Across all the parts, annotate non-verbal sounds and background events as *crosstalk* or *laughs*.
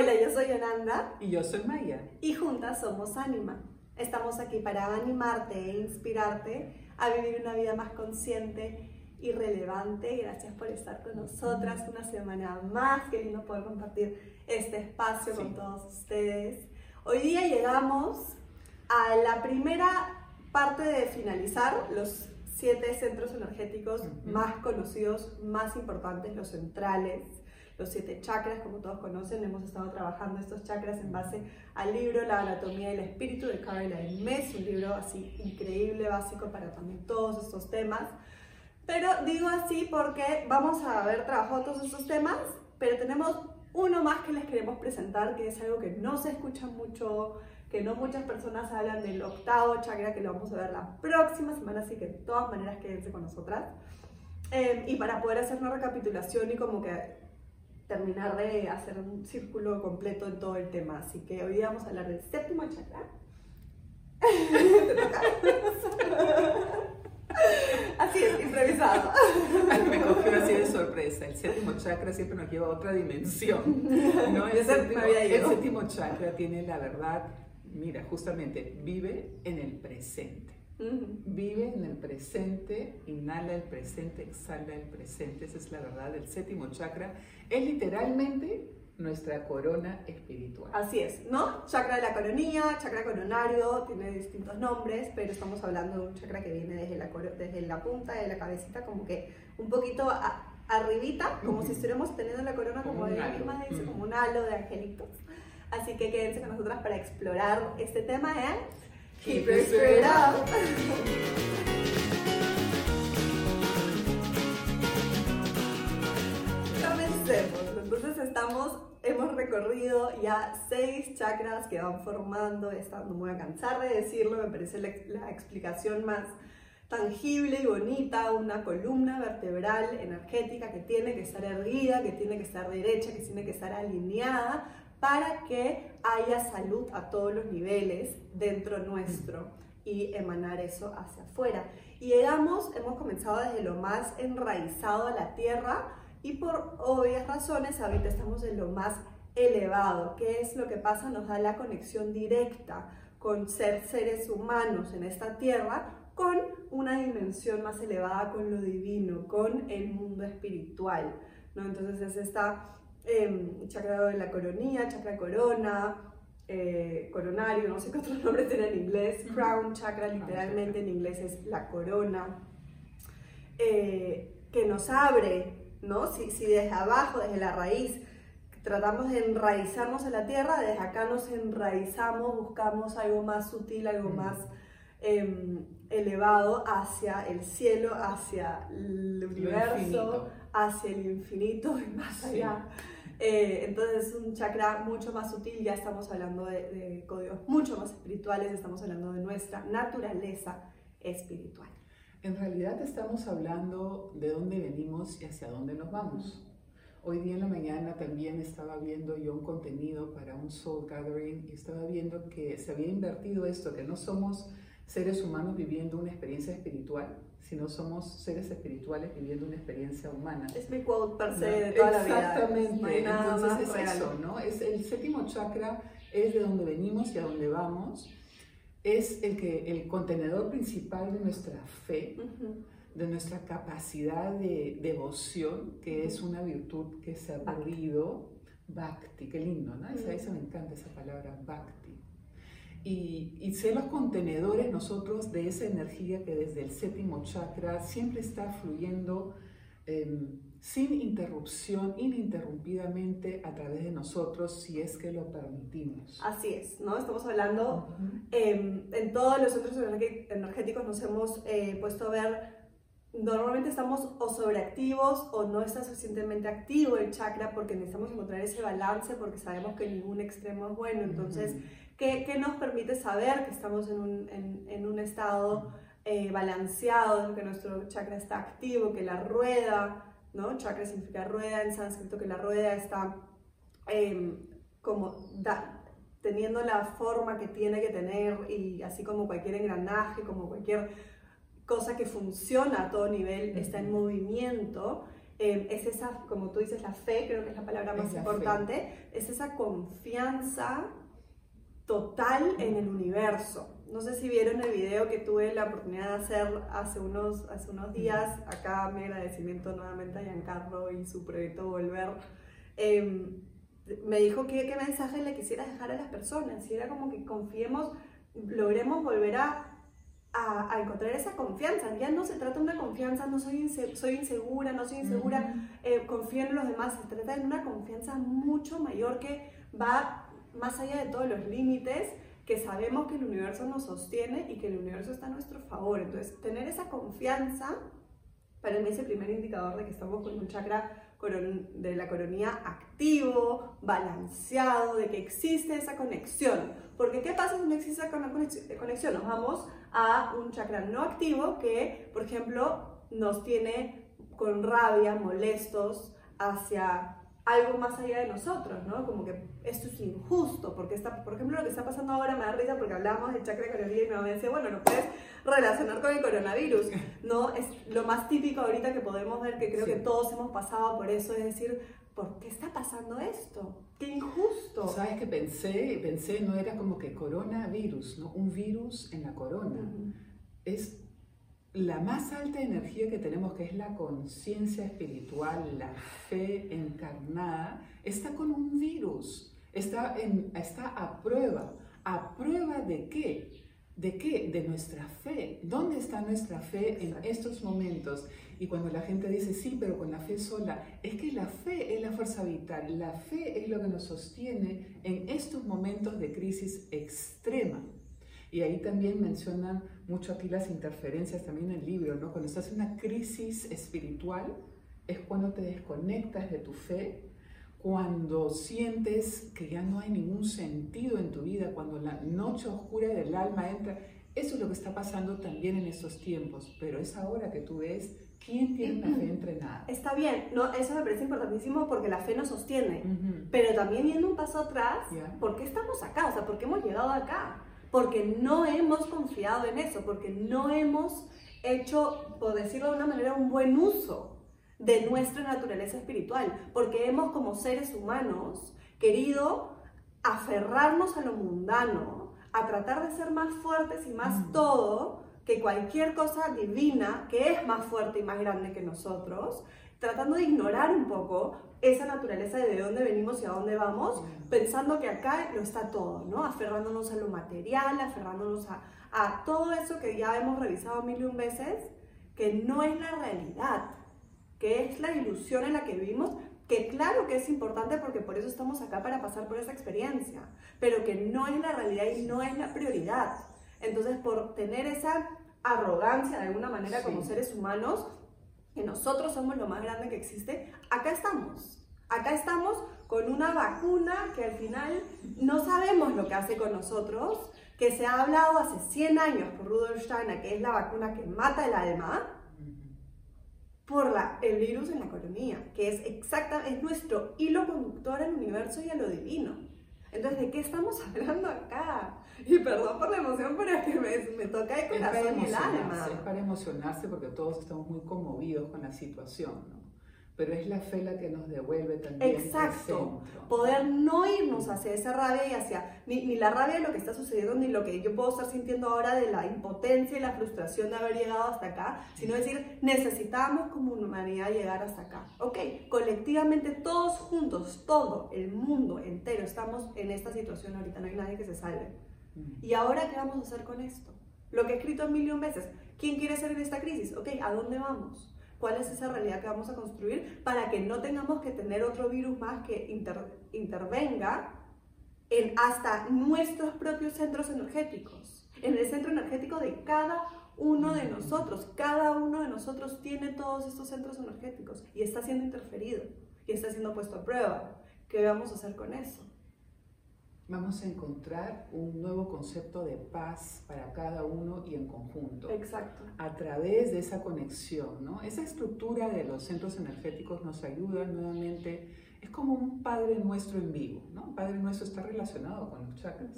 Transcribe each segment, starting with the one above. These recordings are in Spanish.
Hola, yo soy Yolanda. Y yo soy Maya. Y juntas somos Anima. Estamos aquí para animarte e inspirarte a vivir una vida más consciente y relevante. Gracias por estar con nosotras una semana más. Qué lindo poder compartir este espacio con todos ustedes. Hoy día llegamos a la primera parte de finalizar los siete centros energéticos más conocidos, más importantes, los centrales los siete chakras, como todos conocen, hemos estado trabajando estos chakras en base al libro La anatomía del espíritu de Caroline Mess, un libro así increíble, básico para también todos estos temas. Pero digo así porque vamos a haber trabajado todos estos temas, pero tenemos uno más que les queremos presentar, que es algo que no se escucha mucho, que no muchas personas hablan del octavo chakra, que lo vamos a ver la próxima semana, así que de todas maneras quédense con nosotras. Eh, y para poder hacer una recapitulación y como que terminar de hacer un círculo completo en todo el tema. Así que hoy vamos a hablar del séptimo chakra. *laughs* así es, improvisado. *laughs* me cogió así de sorpresa. El séptimo chakra siempre nos lleva a otra dimensión. ¿no? *laughs* El, séptimo, el séptimo chakra tiene la verdad, mira, justamente vive en el presente. Vive en el presente, inhala el presente, exhala el presente. Esa es la verdad del séptimo chakra. Es literalmente nuestra corona espiritual. Así es, ¿no? Chakra de la coronilla, chakra coronario, tiene distintos nombres, pero estamos hablando de un chakra que viene desde la, desde la punta de la cabecita, como que un poquito arribita, como si estuviéramos teniendo la corona como, de misma dice, como un halo de angelitos. Así que quédense con nosotras para explorar este tema, ¿eh? Keep your up. Comencemos. Entonces estamos, hemos recorrido ya seis chakras que van formando esta, no me voy a cansar de decirlo, me parece la explicación más tangible y bonita, una columna vertebral energética que tiene que estar erguida, que tiene que estar derecha, que tiene que estar alineada para que haya salud a todos los niveles dentro nuestro y emanar eso hacia afuera. Y llegamos, hemos comenzado desde lo más enraizado a la tierra y por obvias razones ahorita estamos en lo más elevado. ¿Qué es lo que pasa? Nos da la conexión directa con ser seres humanos en esta tierra con una dimensión más elevada con lo divino, con el mundo espiritual. ¿no? Entonces es esta eh, chakra de la coronilla, chakra corona, eh, coronario, no sé qué otros nombres tiene en inglés, crown chakra literalmente en inglés es la corona, eh, que nos abre, ¿no? Si, si desde abajo, desde la raíz, tratamos de enraizarnos en la tierra, desde acá nos enraizamos, buscamos algo más sutil, algo más em, elevado hacia el cielo, hacia el universo, hacia el infinito *laughs* y más allá. Eh, entonces es un chakra mucho más sutil, ya estamos hablando de, códigos mucho más espirituales, estamos hablando de nuestra naturaleza espiritual. En realidad estamos hablando de dónde venimos y hacia dónde nos vamos. Hoy día en la mañana también estaba viendo yo un contenido para un Soul Gathering y estaba viendo que se había invertido esto, que no somos seres humanos viviendo una experiencia espiritual, sino somos seres espirituales viviendo una experiencia humana. Es mi quote per se de toda la vida. Exactamente. Entonces es eso, ¿no? Es el séptimo chakra es de donde venimos y a donde vamos. Es el que el contenedor principal de nuestra fe, de nuestra capacidad de devoción, que es una virtud que se ha perdido. Bhakti, qué lindo, ¿no? Esa, esa me encanta esa palabra, bhakti y, y, ser los contenedores nosotros de esa energía que desde el séptimo chakra siempre está fluyendo em, sin interrupción, ininterrumpidamente a través de nosotros si es que lo permitimos. Así es, ¿no? Estamos hablando, em, en todos los otros energéticos nos hemos eh, puesto a ver normalmente estamos o sobreactivos o no está suficientemente activo el chakra porque necesitamos encontrar ese balance porque sabemos que ningún extremo es bueno. Entonces, ¿Qué, nos permite saber que estamos en un, en, un estado eh, balanceado, que nuestro chakra está activo, que la rueda, ¿no? Chakra significa rueda en sánscrito, que la rueda está em, como teniendo la forma que tiene que tener y así como cualquier engranaje, como cualquier cosa que funciona a todo nivel, está en movimiento. eh, es esa, como tú dices, la fe, creo que es la palabra más importante, es esa confianza total en el universo. No sé si vieron el video que tuve la oportunidad de hacer hace unos, hace unos días. Acá mi agradecimiento nuevamente a Giancarlo y su proyecto Volver. Em, me dijo que qué mensaje le quisiera dejar a las personas. Y era como que confiemos, logremos volver a a, encontrar esa confianza. Ya no se trata de una confianza, no soy, soy insegura, no soy insegura, eh, confío en los demás. Se trata de una confianza mucho mayor que va más allá de todos los límites, que sabemos que el universo nos sostiene y que el universo está a nuestro favor. Entonces, tener esa confianza, para mí es el primer indicador de que estamos con un chakra de la coronía activo, balanceado, de que existe esa conexión. Porque ¿qué pasa si no existe esa conexión? Nos vamos a un chakra no activo que, por ejemplo, nos tiene con rabia, molestos hacia algo más allá de nosotros, ¿no? Como que esto es injusto, porque está, por ejemplo, lo que está pasando ahora me da risa porque hablamos del chakra coronilla y me decía, bueno, no puedes relacionar con el coronavirus, ¿no? Es lo más típico ahorita que podemos ver, que creo que todos hemos pasado por eso, es decir, ¿por qué está pasando esto? ¡Qué injusto! ¿Sabes que pensé? Pensé, no era como que coronavirus, ¿no? Un virus en la corona. Es la más alta energía que tenemos, que es la conciencia espiritual, la fe encarnada, está con un virus, está, en, está a prueba. ¿A prueba de qué? ¿De qué? De nuestra fe. ¿Dónde está nuestra fe en estos momentos? Y cuando la gente dice, sí, pero con la fe sola, es que la fe es la fuerza vital, la fe es lo que nos sostiene en estos momentos de crisis extrema. Y ahí también mencionan mucho aquí las interferencias también en el libro, ¿no? Cuando estás en una crisis espiritual es cuando te desconectas de tu fe, cuando sientes que ya no hay ningún sentido en tu vida, cuando la noche oscura del alma entra. Eso es lo que está pasando también en estos tiempos, pero es ahora que tú ves quién tiene la fe *clears throat* entrenada. Está bien, no, eso me parece importantísimo porque la fe nos sostiene, pero también viendo un paso atrás, ¿por qué estamos acá? O sea, ¿por qué hemos llegado acá? Porque no hemos confiado en eso, porque no hemos hecho, por decirlo de una manera, un buen uso de nuestra naturaleza espiritual, porque hemos como seres humanos querido aferrarnos a lo mundano, a tratar de ser más fuertes y más mm. todo que cualquier cosa divina que es más fuerte y más grande que nosotros, tratando de ignorar un poco esa naturaleza de, de dónde venimos y a dónde vamos, pensando que acá lo está todo, ¿no? Aferrándonos a lo material, aferrándonos a, a todo eso que ya hemos revisado mil y un veces, que no es la realidad, que es la ilusión en la que vivimos, que claro que es importante porque por eso estamos acá para pasar por esa experiencia, pero que no es la realidad y no es la prioridad. Entonces, por tener esa arrogancia de alguna manera como seres humanos, que nosotros somos lo más grande que existe, acá estamos. Acá estamos con una vacuna que al final no sabemos lo que hace con nosotros, que se ha hablado hace 100 años por Rudolf Steiner, que es la vacuna que mata el alma, por la, el virus en la economía, que es exacta, es nuestro hilo conductor al universo y a lo divino. Entonces, ¿de qué estamos *laughs* hablando acá? Y perdón por la emoción, pero es que me, me toca el corazón y el alma. Es para emocionarse porque todos estamos muy conmovidos con la situación, ¿no? Pero es la fe la que nos devuelve también. Exacto. Poder no irnos hacia esa rabia y hacia ni, ni, la rabia de lo que está sucediendo, ni lo que yo puedo estar sintiendo ahora de la impotencia y la frustración de haber llegado hasta acá, sino decir, necesitamos como humanidad llegar hasta acá. Ok, colectivamente todos juntos, todo el mundo entero, estamos en esta situación ahorita, no hay nadie que se salve. ¿Y ahora qué vamos a hacer con esto? Lo que he escrito un veces. ¿Quién quiere ser en esta crisis? Ok, ¿a dónde vamos? ¿Cuál es esa realidad que vamos a construir para que no tengamos que tener otro virus más que intervenga en hasta nuestros propios centros energéticos? En el centro energético de cada uno de nosotros. Cada uno de nosotros tiene todos estos centros energéticos y está siendo interferido y está siendo puesto a prueba. ¿Qué vamos a hacer con eso? Vamos a encontrar un nuevo concepto de paz para cada uno y en conjunto. Exacto. A través de esa conexión, ¿no? Esa estructura de los centros energéticos nos ayuda nuevamente, es como un Padre Nuestro en vivo, ¿no? Padre Nuestro está relacionado con los chakras.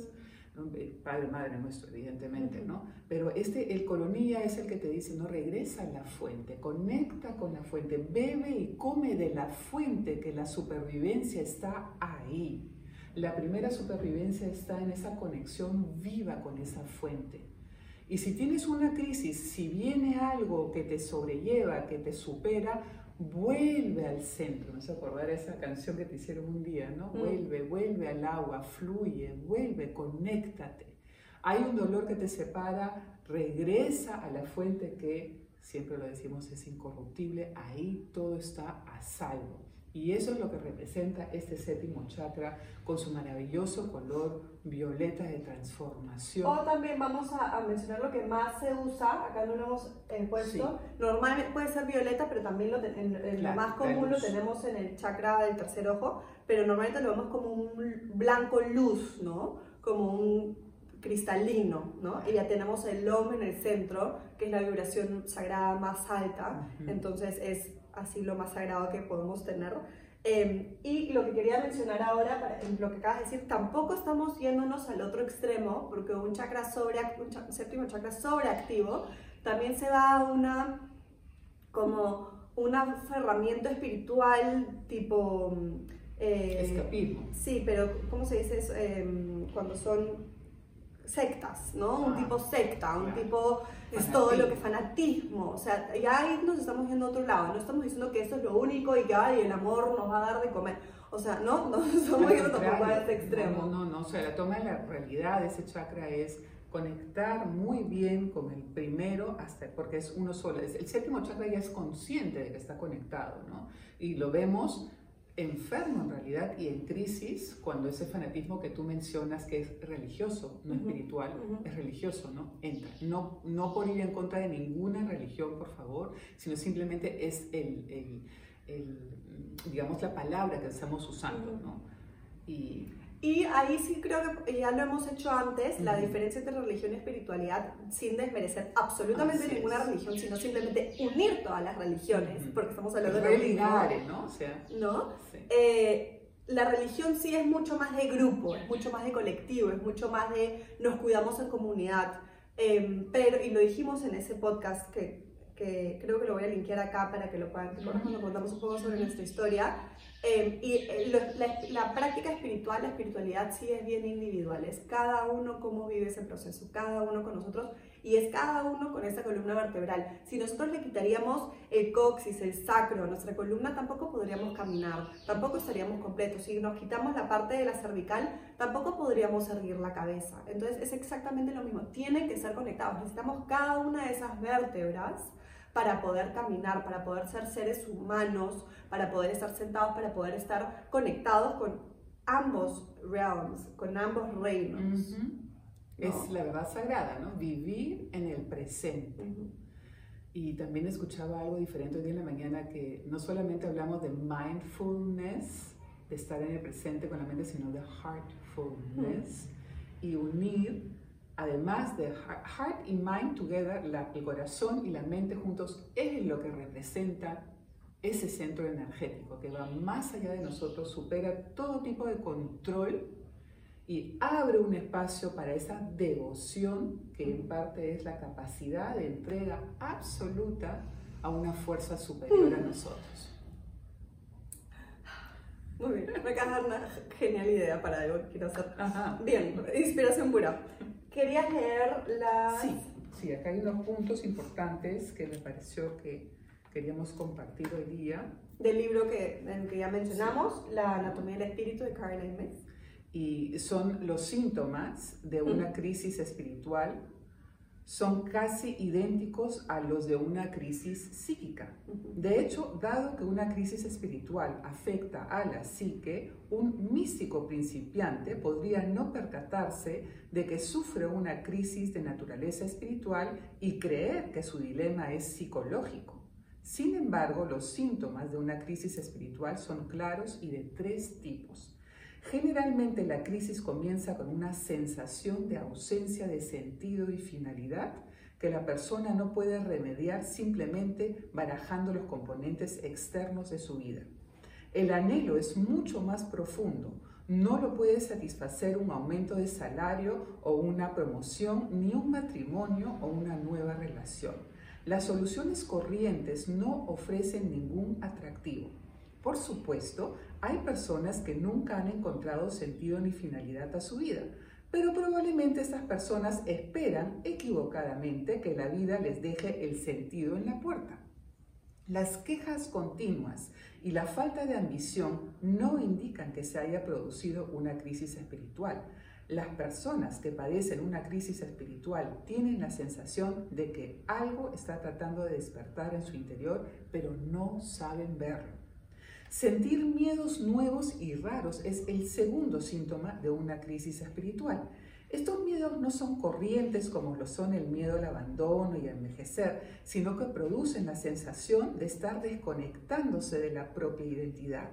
eh, Padre, Madre nuestro, evidentemente, ¿no? Pero este, el colonía es el que te dice, no, regresa a la fuente, conecta con la fuente, bebe y come de la fuente, que la supervivencia está ahí. La primera supervivencia está en esa conexión viva con esa fuente. Y si tienes una crisis, si viene algo que te sobrelleva, que te supera, vuelve al centro. Me hace acordar esa canción que te hicieron un día, ¿no? Mm. Vuelve, vuelve al agua, fluye, vuelve, conéctate. Hay un dolor que te separa, regresa a la fuente que, siempre lo decimos, es incorruptible. Ahí todo está a salvo. Y eso es lo que representa este séptimo chakra con su maravilloso color violeta de transformación. O también vamos a, mencionar lo que más se usa, acá no lo hemos eh, puesto, normalmente puede ser violeta, pero también lo, en, lo más común lo tenemos en el chakra del tercer ojo, pero normalmente lo vemos como un blanco luz, ¿no? Como un cristalino, ¿no? Y ya tenemos el OM en el centro, que es la vibración sagrada más alta, entonces es así lo más sagrado que podemos tener. Em, y lo que quería mencionar ahora, para, en lo que acabas de decir, tampoco estamos yéndonos al otro extremo, porque un chakra sobre, un, séptimo chakra sobreactivo también se va a una, como un aferramiento espiritual tipo... Eh, Escapismo. Sí, pero ¿cómo se dice eso? Em, cuando son sectas, ¿no? Un tipo secta, un tipo es todo lo que fanatismo, o sea, ya ahí nos estamos yendo a otro lado, no estamos diciendo que esto es lo único y que ay, el amor nos va a dar de comer, o sea, no, no *laughs* estamos yendo tampoco a ese extremo. No, no, no, o sea, la toma de la realidad de ese chakra es conectar muy bien con el primero, hasta, porque es uno solo, el séptimo chakra ya es consciente de que está conectado, ¿no? Y lo vemos enfermo en realidad y en crisis cuando ese fanatismo que tú mencionas que es religioso, no espiritual, es religioso, ¿no? Entra. No, no por ir en contra de ninguna religión, por favor, sino simplemente es el, el, digamos, la palabra que estamos usando, ¿no? Y y ahí sí creo que ya lo hemos hecho antes, la diferencia entre religión y espiritualidad, sin desmerecer absolutamente ninguna religión, sino simplemente unir todas las religiones, porque estamos hablando de religión. ¿no? O sea, ¿no? Eh, la religión sí es mucho más de grupo, es mucho más de colectivo, es mucho más de nos cuidamos en comunidad. Em, pero, y lo dijimos en ese podcast que, que, creo que lo voy a linkear acá para que lo puedan recordar cuando contamos un poco sobre nuestra historia, Em, y eh, la, práctica espiritual, la espiritualidad sí es bien individual, es cada uno cómo vive ese proceso, cada uno con nosotros y es cada uno con esa columna vertebral. Si nosotros le quitaríamos el coxis, el sacro nuestra columna, tampoco podríamos caminar, tampoco estaríamos completos. Si nos quitamos la parte de la cervical, tampoco podríamos erguir la cabeza. Entonces es exactamente lo mismo, tienen que ser conectados, necesitamos cada una de esas vértebras para poder caminar, para poder ser seres humanos, para poder estar sentados, para poder estar conectados con ambos realms, con ambos reinos. Es la verdad sagrada, ¿no? Vivir en el presente. Y también escuchaba algo diferente hoy en la mañana que no solamente hablamos de mindfulness, de estar en el presente con la mente, sino de heartfulness y unir además de heart y mind together, el corazón y la mente juntos es lo que representa ese centro energético que va más allá de nosotros, supera todo tipo de control y abre un espacio para esa devoción que en parte es la capacidad de entrega absoluta a una fuerza superior a nosotros. Muy bien, me acaba de dar una genial idea para algo que quiero hacer. Bien, inspiración pura. ¿Querías leer la...? Sí, sí, acá hay unos puntos importantes que me pareció que queríamos compartir hoy día. Del libro que, que ya mencionamos, La anatomía del espíritu de Caroline Smith. Y son los síntomas de una crisis espiritual son casi idénticos a los de una crisis psíquica. De hecho, dado que una crisis espiritual afecta a la psique, un místico principiante podría no percatarse de que sufre una crisis de naturaleza espiritual y creer que su dilema es psicológico. Sin embargo, los síntomas de una crisis espiritual son claros y de tres tipos. Generalmente la crisis comienza con una sensación de ausencia de sentido y finalidad que la persona no puede remediar simplemente barajando los componentes externos de su vida. El anhelo es mucho más profundo, No lo puede satisfacer un aumento de salario o una promoción, ni un matrimonio o una nueva relación. Las soluciones corrientes no ofrecen ningún atractivo. Por supuesto, hay personas que nunca han encontrado sentido ni finalidad a su vida, pero probablemente estas personas esperan equivocadamente que la vida les deje el sentido en la puerta. Las quejas continuas y la falta de ambición no indican que se haya producido una crisis espiritual. Las personas que padecen una crisis espiritual tienen la sensación de que algo está tratando de despertar en su interior, pero no saben verlo. Sentir miedos nuevos y raros es el segundo síntoma de una crisis espiritual. Estos miedos no son corrientes como lo son el miedo al abandono y a envejecer, sino que producen la sensación de estar desconectándose de la propia identidad.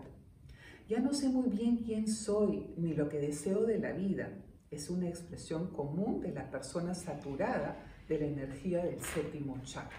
Ya no sé muy bien quién soy ni lo que deseo de la vida. Es una expresión común de la persona saturada de la energía del séptimo chakra.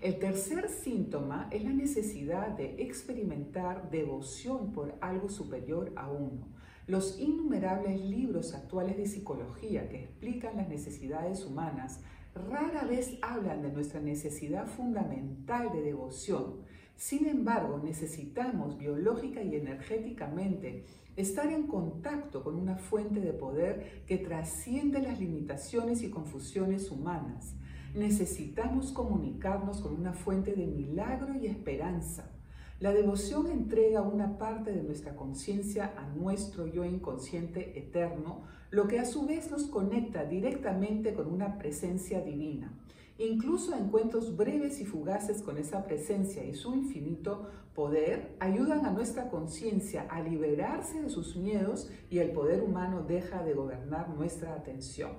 El tercer síntoma es la necesidad de experimentar devoción por algo superior a uno. Los innumerables libros actuales de psicología que explican las necesidades humanas rara vez hablan de nuestra necesidad fundamental de devoción. Sin embargo, necesitamos biológica y energéticamente estar en contacto con una fuente de poder que trasciende las limitaciones y confusiones humanas necesitamos comunicarnos con una fuente de milagro y esperanza. La devoción entrega una parte de nuestra conciencia a nuestro yo inconsciente eterno, lo que a su vez nos conecta directamente con una presencia divina. Incluso encuentros breves y fugaces con esa presencia y su infinito poder ayudan a nuestra conciencia a liberarse de sus miedos y el poder humano deja de gobernar nuestra atención.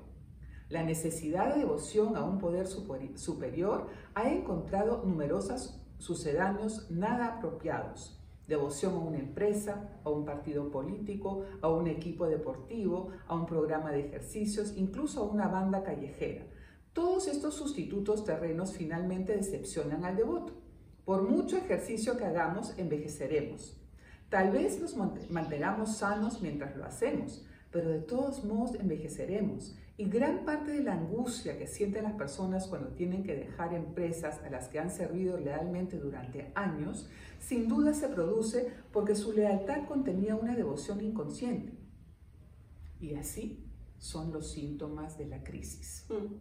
La necesidad de devoción a un poder superior ha encontrado numerosos sucedáneos nada apropiados. Devoción a una empresa, a un partido político, a un equipo deportivo, a un programa de ejercicios, incluso a una banda callejera. Todos estos sustitutos terrenos finalmente decepcionan al devoto. Por mucho ejercicio que hagamos, envejeceremos. Tal vez nos mantengamos sanos mientras lo hacemos, pero de todos modos envejeceremos y gran parte de la angustia que sienten las personas cuando tienen que dejar empresas a las que han servido lealmente durante años, sin duda se produce porque su lealtad contenía una devoción inconsciente. Y así son los síntomas de la crisis. Mm,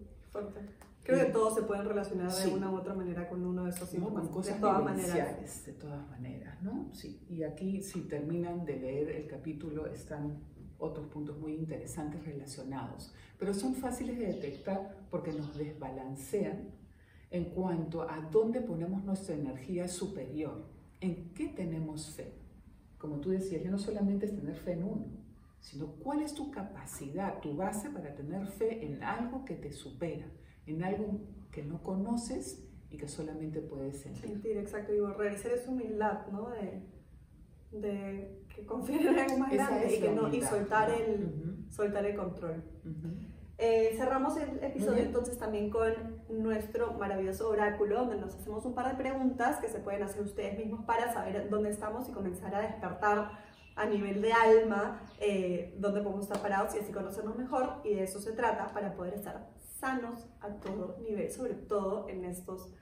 Creo que todos se pueden relacionar de una u otra manera con uno de estos síntomas. Con cosas de todas maneras. De todas maneras, ¿no? Sí. Y aquí, si terminan de leer el capítulo, están otros puntos muy interesantes relacionados, pero son fáciles de detectar porque nos desbalancean en cuanto a dónde ponemos nuestra energía superior, en qué tenemos fe. Como tú decías, ya no solamente es tener fe en uno, sino cuál es tu capacidad, tu base para tener fe en algo que te supera, en algo que no conoces y que solamente puedes sentir. Sentir, exacto. Y realizar esa humildad, ¿no? De, de que confiar en algo más grande y, que no, y soltar, el, soltar el control. Eh, cerramos el episodio entonces también con nuestro maravilloso oráculo, donde nos hacemos un par de preguntas que se pueden hacer ustedes mismos para saber dónde estamos y comenzar a despertar a nivel de alma, eh, dónde podemos estar parados y así conocernos mejor. Y de eso se trata para poder estar sanos a todo nivel, sobre todo en estos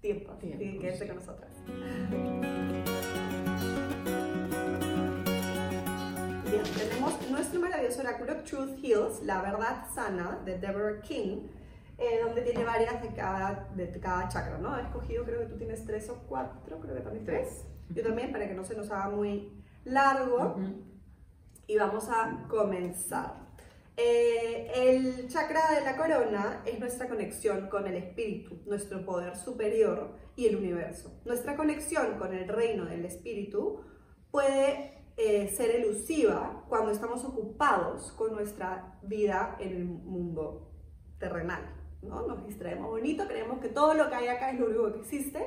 tiempos. tiempos. Quédense con nosotras. Tenemos nuestro maravilloso oráculo Truth Heals, la verdad sana, de Deborah King, eh, donde tiene varias de cada, de cada chakra, ¿no? He escogido, creo que tú tienes tres o cuatro, creo que también tres. Yo también, para que no se nos haga muy largo. Y vamos a comenzar. Eh, el chakra de la corona es nuestra conexión con el espíritu, nuestro poder superior y el universo. Nuestra conexión con el reino del espíritu puede eh, ser elusiva cuando estamos ocupados con nuestra vida en el mundo terrenal. ¿no? Nos distraemos bonito, creemos que todo lo que hay acá es lo único que existe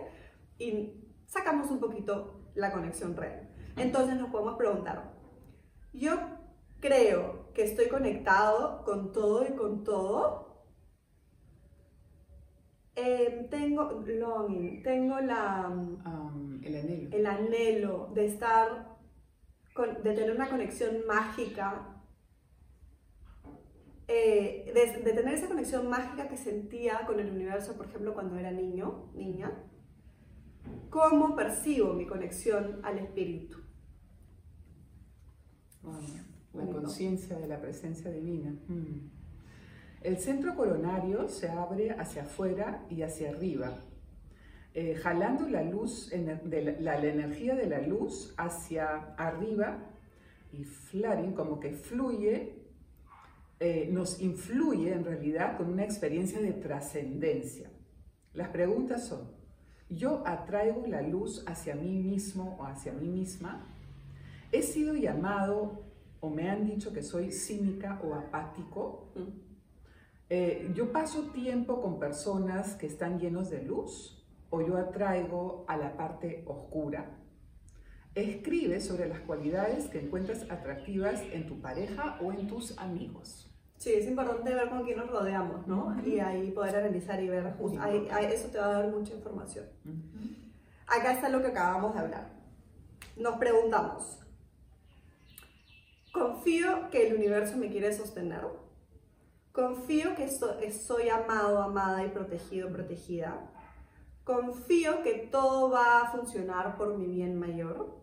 y sacamos un poquito la conexión real. Entonces nos podemos preguntar, yo creo que estoy conectado con todo y con todo. Eh, tengo longing, tengo la, um, el, anhelo. el anhelo de estar de tener una conexión mágica, eh, de, de, tener esa conexión mágica que sentía con el universo, por ejemplo, cuando era niño, niña, cómo percibo mi conexión al espíritu. la conciencia de la presencia divina. Mm. El centro coronario se abre hacia afuera y hacia arriba, eh, jalando la luz, de la, energía de la luz hacia arriba y flaring, como que fluye, eh, nos influye en realidad con una experiencia de trascendencia. Las preguntas son, ¿yo atraigo la luz hacia mí mismo o hacia mí misma? ¿He sido llamado o me han dicho que soy cínica o apático? Mm. Eh, ¿Yo paso tiempo con personas que están llenos de luz? O yo atraigo a la parte oscura. Escribe sobre las cualidades que encuentras atractivas en tu pareja o en tus amigos. Sí, es importante ver con quién nos rodeamos, ¿no? Y ahí poder analizar y ver, eso te va a dar mucha información. Acá está lo que acabamos de hablar. Nos preguntamos, ¿confío que el universo me quiere sostener? ¿Confío que soy amado, amada y protegido, protegida? Confío que todo va a funcionar por mi bien mayor.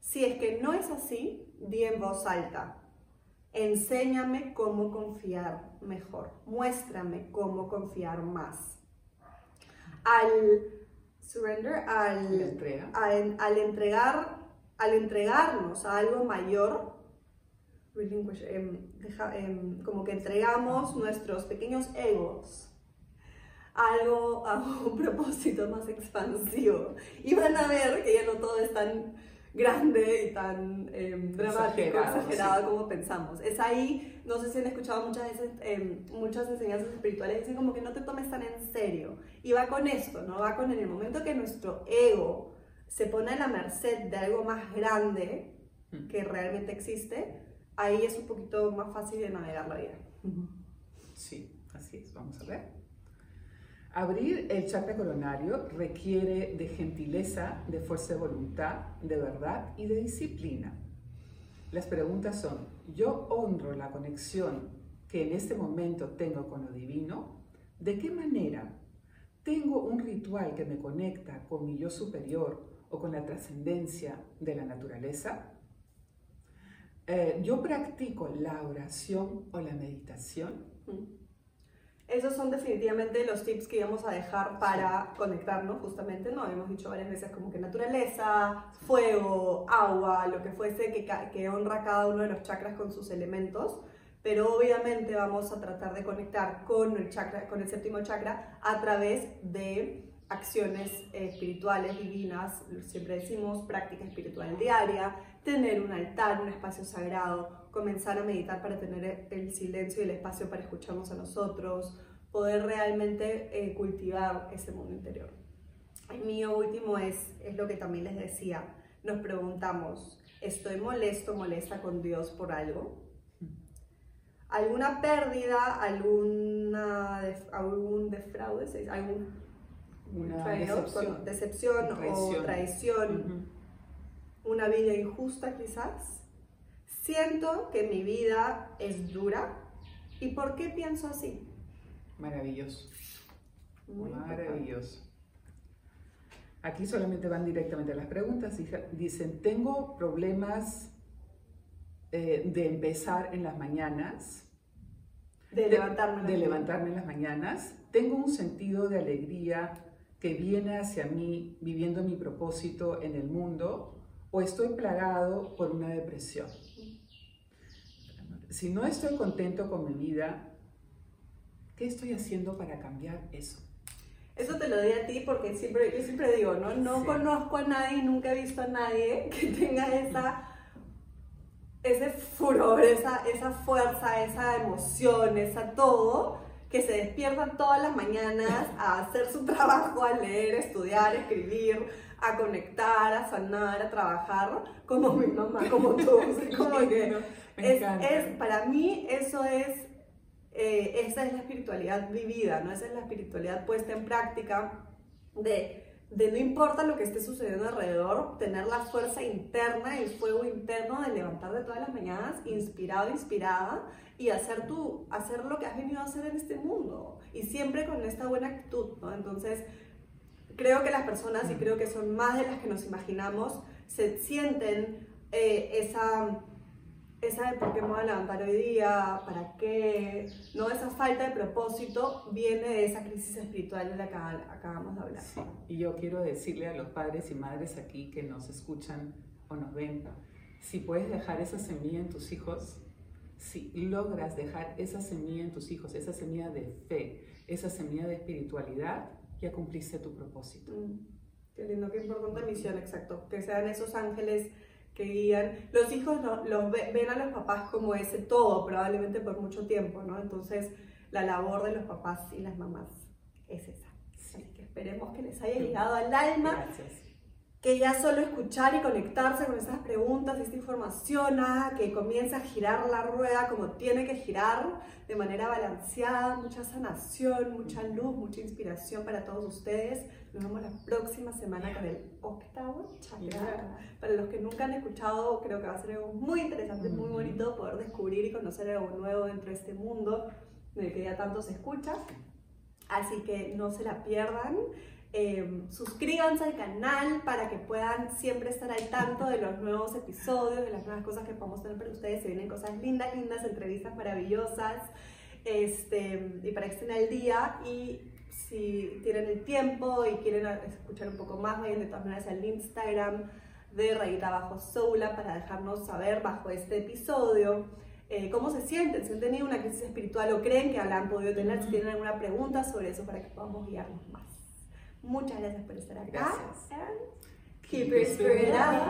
Si es que no es así, di en voz alta. Enséñame cómo confiar mejor. Muéstrame cómo confiar más. Al surrender, al, al, entregar, al entregarnos a algo mayor, em, em, como que entregamos nuestros pequeños egos algo *laughs* a un propósito más expansivo. Y van a ver que ya no todo es tan grande y tan em, dramático, exagerado, como pensamos. Es ahí, no sé si han escuchado muchas veces, em, muchas enseñanzas espirituales, dicen como que no te tomes tan en serio. Y va con esto, ¿no? Va con en el momento que nuestro ego se pone a la merced de algo más grande mm. que realmente existe, ahí es un poquito más fácil de navegar la vida. Sí, así es. Vamos a ver. Abrir el chakra coronario requiere de gentileza, de fuerza de voluntad, de verdad y de disciplina. Las preguntas son, ¿yo honro la conexión que en este momento tengo con lo divino? ¿De qué manera? ¿Tengo un ritual que me conecta con mi yo superior o con la trascendencia de la naturaleza? Eh, ¿Yo practico la oración o la meditación? Esos son definitivamente los tips que íbamos a dejar para conectarnos, justamente, ¿no? Hemos dicho varias veces como que naturaleza, fuego, agua, lo que fuese que, que honra cada uno de los chakras con sus elementos, pero obviamente vamos a tratar de conectar con el, chakra, con el séptimo chakra a través de acciones espirituales divinas, siempre decimos práctica espiritual diaria, tener un altar, un espacio sagrado, comenzar a meditar para tener el silencio y el espacio para escucharnos a nosotros, poder realmente eh, cultivar ese mundo interior. El mío último es, es lo que también les decía, nos preguntamos, ¿estoy molesto, molesta con Dios por algo? ¿Alguna pérdida, alguna, algún defraude, algún una decepción, decepción o traición, una vida injusta quizás. Siento que mi vida es dura. ¿Y por qué pienso así? Maravilloso. Maravilloso. Aquí solamente van directamente las preguntas. Dicen, tengo problemas eh, de empezar en las mañanas. De, levantarme, de levantarme en las mañanas. Tengo un sentido de alegría que viene hacia mí viviendo mi propósito en el mundo o estoy plagado por una depresión. Si no estoy contento con mi vida, ¿qué estoy haciendo para cambiar eso? Eso te lo doy a ti porque siempre, yo siempre digo, no, no conozco a nadie, nunca he visto a nadie que tenga esa, ese furor, esa, esa fuerza, esa emoción, esa todo, que se despiertan todas las mañanas a hacer su *laughs* trabajo, a leer, estudiar, escribir, a conectar, a sanar, a trabajar, como mi mamá, como *laughs* tú. como que es, para mí eso es, eh, esa es la espiritualidad vivida, ¿no? Esa es la espiritualidad puesta en práctica de de no importa lo que esté sucediendo alrededor, tener la fuerza interna, el fuego interno de levantarte todas las mañanas, inspirado, inspirada, y hacer, tu, hacer lo que has venido a hacer en este mundo. Y siempre con esta buena actitud, ¿no? Entonces, creo que las personas, y creo que son más de las que nos imaginamos, se sienten eh, esa esa de por qué me voy a levantar hoy día, para qué, no esa falta de propósito viene de esa crisis espiritual de la que acabamos de hablar. Sí. Y yo quiero decirle a los padres y madres aquí que nos escuchan o nos ven, si puedes dejar esa semilla en tus hijos, si logras dejar esa semilla en tus hijos, esa semilla de fe, esa semilla de espiritualidad, ya cumpliste tu propósito. Mm, qué lindo, qué importante misión, exacto. Que sean esos ángeles que guían. Los hijos los ven a los papás como ese todo, probablemente por mucho tiempo, ¿no? Entonces, la labor de los papás y las mamás es esa. Así que esperemos que les haya llegado al alma. Gracias que ya solo escuchar y conectarse con esas preguntas, esta información, que comience a girar la rueda como tiene que girar, de manera balanceada, mucha sanación, mucha luz, mucha inspiración para todos ustedes. Nos vemos la próxima semana con el octavo chakra. Para los que nunca han escuchado, creo que va a ser algo muy interesante, muy bonito poder descubrir y conocer algo nuevo dentro de este mundo en el que ya tanto se escucha. Así que no se la pierdan. Em, suscríbanse al canal para que puedan siempre estar al tanto de los nuevos episodios, de las nuevas cosas que podemos tener para ustedes. Se vienen cosas lindas, lindas, entrevistas maravillosas este, y para que estén al día. Y si tienen el tiempo y quieren escuchar un poco más, vayan de todas maneras al Instagram de Rayita Bajo Soula para dejarnos saber bajo este episodio. Eh, cómo se sienten, si han tenido una crisis espiritual o creen que la han podido tener, si tienen alguna pregunta sobre eso para que podamos guiarnos más. Muchas gracias por estar acá. Gracias. keep your spirit up.